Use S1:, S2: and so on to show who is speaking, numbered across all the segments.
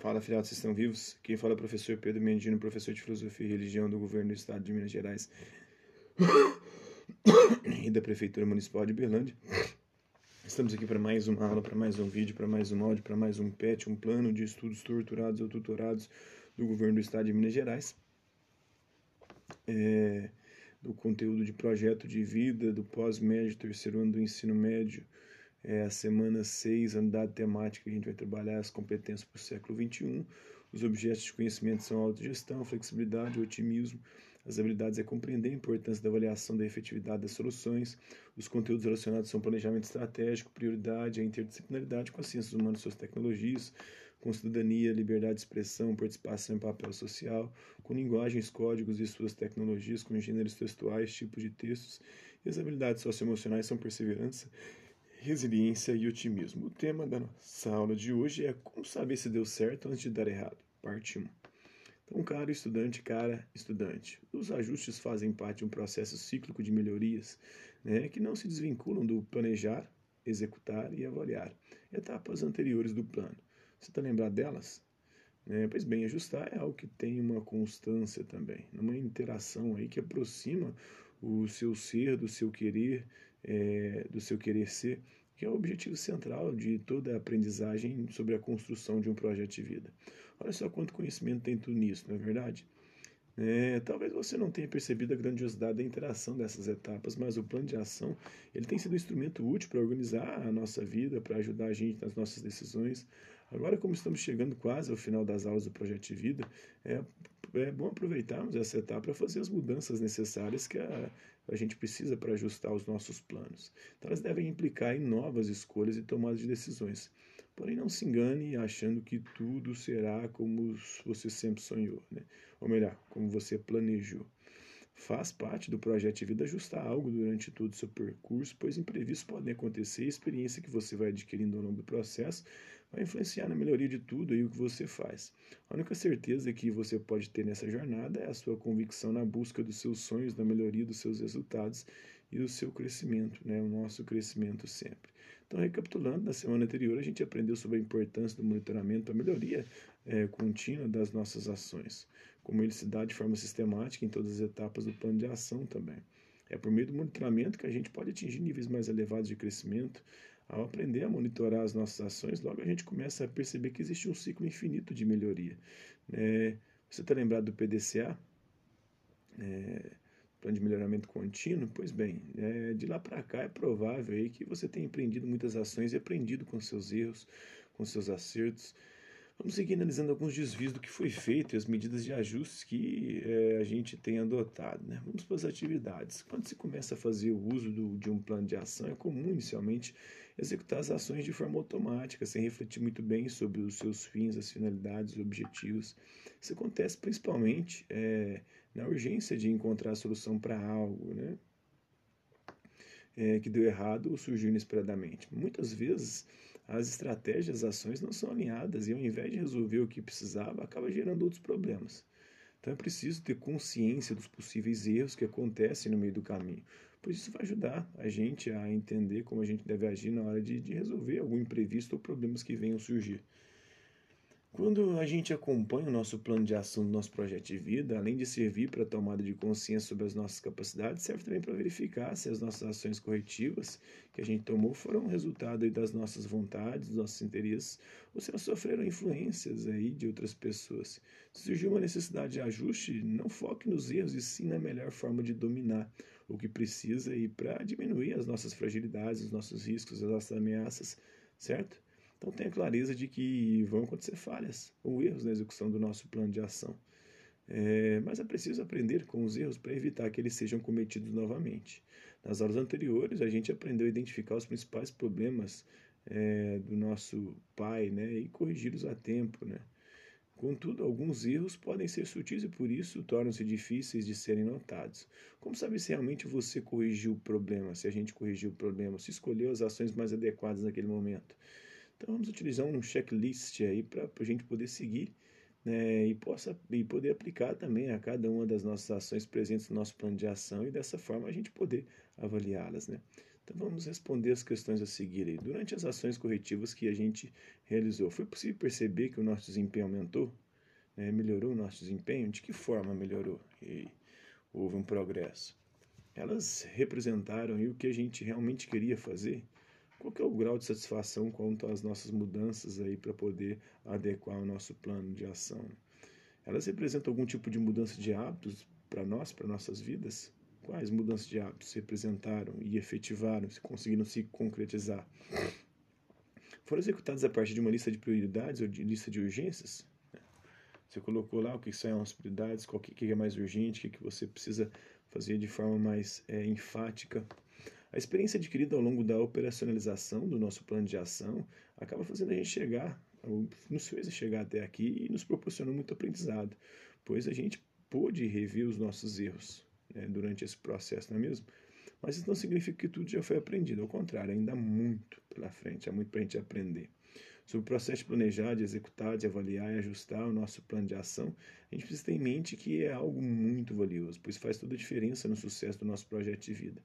S1: Fala, filhotes, vocês estão vivos? Quem fala é o professor Pedro Mendino, professor de Filosofia e Religião do Governo do Estado de Minas Gerais e da Prefeitura Municipal de Berlândia. Estamos aqui para mais uma aula, para mais um vídeo, para mais um áudio, para mais um PET, um plano de estudos torturados ou tutorados do Governo do Estado de Minas Gerais. É, do conteúdo de projeto de vida, do pós-médio, terceiro ano do ensino médio, é a semana 6, unidade temática, que a gente vai trabalhar as competências para o século XXI. Os objetos de conhecimento são autogestão, flexibilidade, otimismo. As habilidades é compreender a importância da avaliação da efetividade das soluções. Os conteúdos relacionados são planejamento estratégico, prioridade, a interdisciplinaridade com as ciências humanas e suas tecnologias, com cidadania, liberdade de expressão, participação em papel social, com linguagens, códigos e suas tecnologias, com gêneros textuais, tipos de textos. E as habilidades socioemocionais são perseverança, resiliência e otimismo. O tema da nossa aula de hoje é como saber se deu certo antes de dar errado, parte 1. Então, caro estudante, cara estudante, os ajustes fazem parte de um processo cíclico de melhorias né, que não se desvinculam do planejar, executar e avaliar, etapas anteriores do plano. Você está lembrado delas? É, pois bem, ajustar é algo que tem uma constância também, uma interação aí que aproxima o seu ser do seu querer, é, do seu querer ser, que é o objetivo central de toda a aprendizagem sobre a construção de um projeto de vida. Olha só quanto conhecimento tem tudo nisso, não é verdade? É, talvez você não tenha percebido a grandiosidade da interação dessas etapas, mas o plano de ação ele tem sido um instrumento útil para organizar a nossa vida, para ajudar a gente nas nossas decisões. Agora, como estamos chegando quase ao final das aulas do Projeto de Vida, é, é bom aproveitarmos essa etapa para fazer as mudanças necessárias que a, a gente precisa para ajustar os nossos planos. Então, elas devem implicar em novas escolhas e tomadas de decisões. Porém, não se engane achando que tudo será como você sempre sonhou, né? ou melhor, como você planejou. Faz parte do projeto de vida ajustar algo durante todo o seu percurso, pois imprevistos podem acontecer e a experiência que você vai adquirindo ao longo do processo vai influenciar na melhoria de tudo e o que você faz. A única certeza que você pode ter nessa jornada é a sua convicção na busca dos seus sonhos, na melhoria dos seus resultados e do seu crescimento, né? o nosso crescimento sempre. Então, recapitulando, na semana anterior a gente aprendeu sobre a importância do monitoramento a melhoria é, contínua das nossas ações, como ele se dá de forma sistemática em todas as etapas do plano de ação também. É por meio do monitoramento que a gente pode atingir níveis mais elevados de crescimento, ao aprender a monitorar as nossas ações, logo a gente começa a perceber que existe um ciclo infinito de melhoria. É, você está lembrado do PDCA? É, plano de melhoramento contínuo? Pois bem, é, de lá para cá é provável aí que você tenha empreendido muitas ações e aprendido com seus erros, com seus acertos. Vamos seguir analisando alguns desvios do que foi feito e as medidas de ajustes que é, a gente tem adotado. Né? Vamos para as atividades. Quando se começa a fazer o uso do, de um plano de ação, é comum inicialmente executar as ações de forma automática, sem refletir muito bem sobre os seus fins, as finalidades, os objetivos. Isso acontece principalmente é, na urgência de encontrar a solução para algo né? É, que deu errado ou surgiu inesperadamente. Muitas vezes as estratégias, as ações não são alinhadas e ao invés de resolver o que precisava, acaba gerando outros problemas. Então é preciso ter consciência dos possíveis erros que acontecem no meio do caminho, pois isso vai ajudar a gente a entender como a gente deve agir na hora de, de resolver algum imprevisto ou problemas que venham surgir. Quando a gente acompanha o nosso plano de ação do nosso projeto de vida, além de servir para a tomada de consciência sobre as nossas capacidades, serve também para verificar se as nossas ações corretivas que a gente tomou foram resultado das nossas vontades, dos nossos interesses, ou se elas sofreram influências aí de outras pessoas. Se surgiu uma necessidade de ajuste, não foque nos erros e sim na melhor forma de dominar o que precisa para diminuir as nossas fragilidades, os nossos riscos, as nossas ameaças, certo? Então tenha clareza de que vão acontecer falhas ou erros na execução do nosso plano de ação. É, mas é preciso aprender com os erros para evitar que eles sejam cometidos novamente. Nas aulas anteriores, a gente aprendeu a identificar os principais problemas é, do nosso pai né, e corrigi-los a tempo. Né? Contudo, alguns erros podem ser sutis e por isso tornam-se difíceis de serem notados. Como saber se realmente você corrigiu o problema, se a gente corrigiu o problema, se escolheu as ações mais adequadas naquele momento? Então vamos utilizar um checklist aí para a gente poder seguir né, e, possa, e poder aplicar também a cada uma das nossas ações presentes no nosso plano de ação e dessa forma a gente poder avaliá-las. Né? Então vamos responder as questões a seguir. Aí. Durante as ações corretivas que a gente realizou, foi possível perceber que o nosso desempenho aumentou? Né? Melhorou o nosso desempenho? De que forma melhorou? E houve um progresso. Elas representaram o que a gente realmente queria fazer? Qual é o grau de satisfação quanto às nossas mudanças aí para poder adequar o nosso plano de ação? Elas representam algum tipo de mudança de hábitos para nós, para nossas vidas? Quais mudanças de hábitos representaram e efetivaram, se conseguiram se concretizar? Foram executadas a partir de uma lista de prioridades ou de lista de urgências? Você colocou lá o que são as prioridades, qual que é mais urgente, o que você precisa fazer de forma mais é, enfática a experiência adquirida ao longo da operacionalização do nosso plano de ação acaba fazendo a gente chegar, nos fez chegar até aqui e nos proporcionou muito aprendizado, pois a gente pôde rever os nossos erros né, durante esse processo, não é mesmo? Mas isso não significa que tudo já foi aprendido, ao contrário, ainda há muito pela frente, há muito para a gente aprender. Sobre o processo de planejar, de executar, de avaliar e ajustar o nosso plano de ação, a gente precisa ter em mente que é algo muito valioso, pois faz toda a diferença no sucesso do nosso projeto de vida.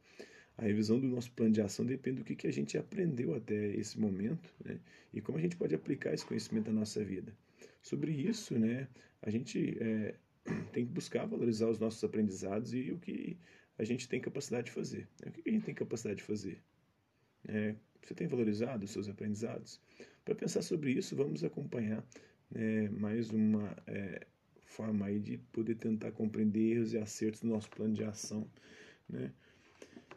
S1: A revisão do nosso plano de ação depende do que, que a gente aprendeu até esse momento né? e como a gente pode aplicar esse conhecimento na nossa vida. Sobre isso, né, a gente é, tem que buscar valorizar os nossos aprendizados e o que a gente tem capacidade de fazer. O que a gente tem capacidade de fazer? É, você tem valorizado os seus aprendizados? Para pensar sobre isso, vamos acompanhar né, mais uma é, forma aí de poder tentar compreender erros e acertos do nosso plano de ação. Né?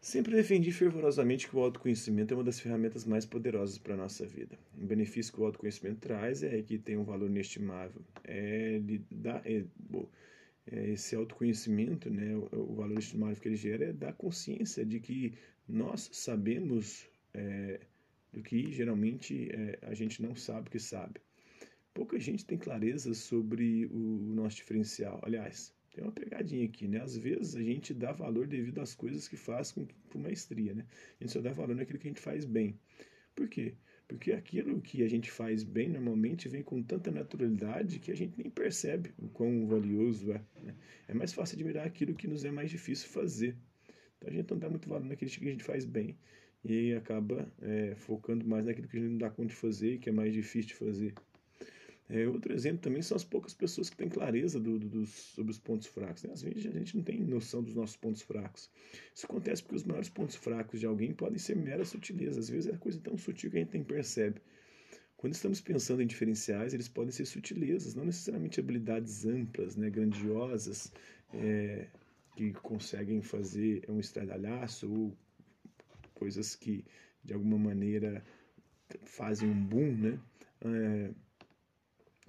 S1: Sempre defendi fervorosamente que o autoconhecimento é uma das ferramentas mais poderosas para a nossa vida. O benefício que o autoconhecimento traz é que tem um valor inestimável. É, dá, é, bom, é, esse autoconhecimento, né, o, o, valor estimável que ele gera é dar consciência de que nós sabemos é, do que geralmente é, a gente não sabe que sabe. Pouca gente tem clareza sobre o, o nosso diferencial. Aliás, tem uma pegadinha aqui, né? Às vezes a gente dá valor devido às coisas que faz com, com maestria, né? A gente só dá valor naquilo que a gente faz bem. Por quê? Porque aquilo que a gente faz bem normalmente vem com tanta naturalidade que a gente nem percebe o quão valioso é. Né? É mais fácil admirar aquilo que nos é mais difícil fazer. Então a gente não dá muito valor naquilo que a gente faz bem e acaba é, focando mais naquilo que a gente não dá conta de fazer e que é mais difícil de fazer. É, outro exemplo também são as poucas pessoas que têm clareza do, do, dos, sobre os pontos fracos. Né? Às vezes a gente não tem noção dos nossos pontos fracos. Isso acontece porque os maiores pontos fracos de alguém podem ser mera sutileza. Às vezes é coisa tão sutil que a gente nem percebe. Quando estamos pensando em diferenciais, eles podem ser sutilezas, não necessariamente habilidades amplas, né, grandiosas, é, que conseguem fazer um estradalhaço ou coisas que de alguma maneira fazem um boom, né? É,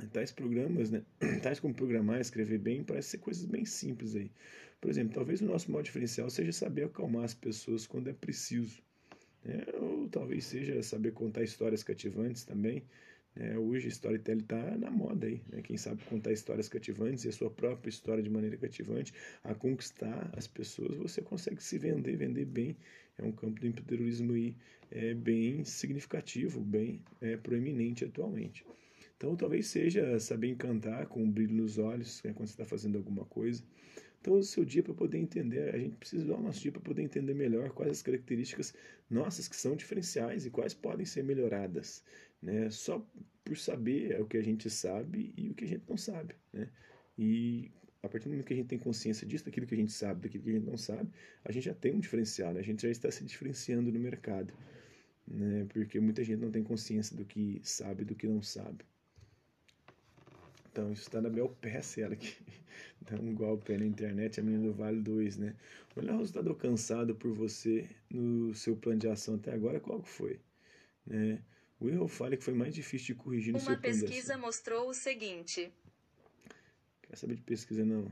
S1: tais programas, né, tais como programar, escrever bem, parece ser coisas bem simples aí. Por exemplo, talvez o nosso modo diferencial seja saber acalmar as pessoas quando é preciso. Né? Ou talvez seja saber contar histórias cativantes também. Né? Hoje storytelling está na moda aí. Né? Quem sabe contar histórias cativantes e a sua própria história de maneira cativante, a conquistar as pessoas, você consegue se vender, vender bem. É um campo do empreendedorismo aí é, bem significativo, bem é, proeminente atualmente. Então, talvez seja saber encantar com um brilho nos olhos né, quando você está fazendo alguma coisa. Então, o seu dia para poder entender, a gente precisa usar o nosso dia para poder entender melhor quais as características nossas que são diferenciais e quais podem ser melhoradas. Né? Só por saber o que a gente sabe e o que a gente não sabe. Né? E a partir do momento que a gente tem consciência disso, daquilo que a gente sabe, daquilo que a gente não sabe, a gente já tem um diferencial, né? a gente já está se diferenciando no mercado. Né? Porque muita gente não tem consciência do que sabe e do que não sabe. Então, isso está na Bel ela que dá um golpe na internet, a menina do Vale 2, né? O melhor resultado alcançado por você no seu plano de ação até agora, qual foi? Né? O erro falha que foi mais difícil de corrigir no
S2: Uma
S1: seu plano
S2: de ação. Uma pesquisa mostrou o seguinte.
S1: Quer saber de pesquisa, não?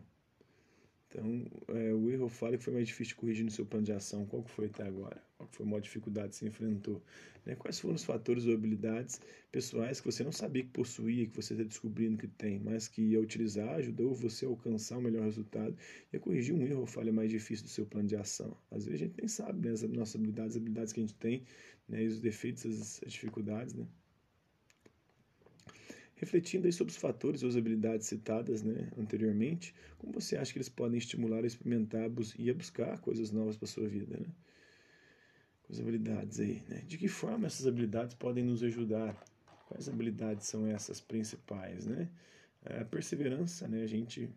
S1: Então, é, o erro falha que foi mais difícil de corrigir no seu plano de ação. Qual que foi até agora? Qual que foi a maior dificuldade que você enfrentou? Né? Quais foram os fatores ou habilidades pessoais que você não sabia que possuía, que você está descobrindo que tem, mas que ao utilizar ajudou você a alcançar o melhor resultado e a corrigir um erro ou falha mais difícil do seu plano de ação? Às vezes a gente nem sabe né, as nossas habilidades, as habilidades que a gente tem, né, e os defeitos, as dificuldades, né? Refletindo aí sobre os fatores ou as habilidades citadas né, anteriormente, como você acha que eles podem estimular a experimentar e a buscar coisas novas para a sua vida? Né? As habilidades aí, né? De que forma essas habilidades podem nos ajudar? Quais habilidades são essas principais, né? A perseverança, né? A gente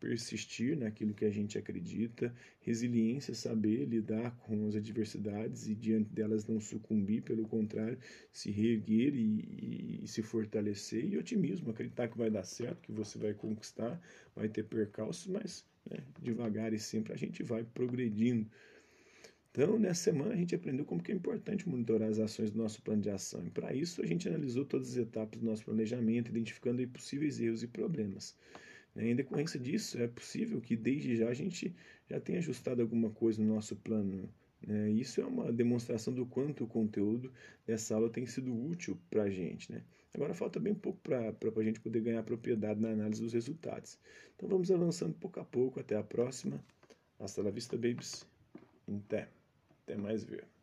S1: persistir naquilo que a gente acredita, resiliência, saber lidar com as adversidades e diante delas não sucumbir, pelo contrário, se reerguer e, e, se fortalecer, e otimismo, acreditar que vai dar certo, que você vai conquistar, vai ter percalços, mas né, devagar e sempre a gente vai progredindo. Então, nessa semana a gente aprendeu como que é importante monitorar as ações do nosso plano de ação. E para isso a gente analisou todas as etapas do nosso planejamento, identificando possíveis erros e problemas. Né? Em decorrência disso, é possível que desde já a gente já tenha ajustado alguma coisa no nosso plano. Né? Isso é uma demonstração do quanto o conteúdo dessa aula tem sido útil para a gente. Né? Agora falta bem pouco para a gente poder ganhar propriedade na análise dos resultados. Então vamos avançando pouco a pouco. Até a próxima. Hasta la vista, babies. Até. Até mais ver.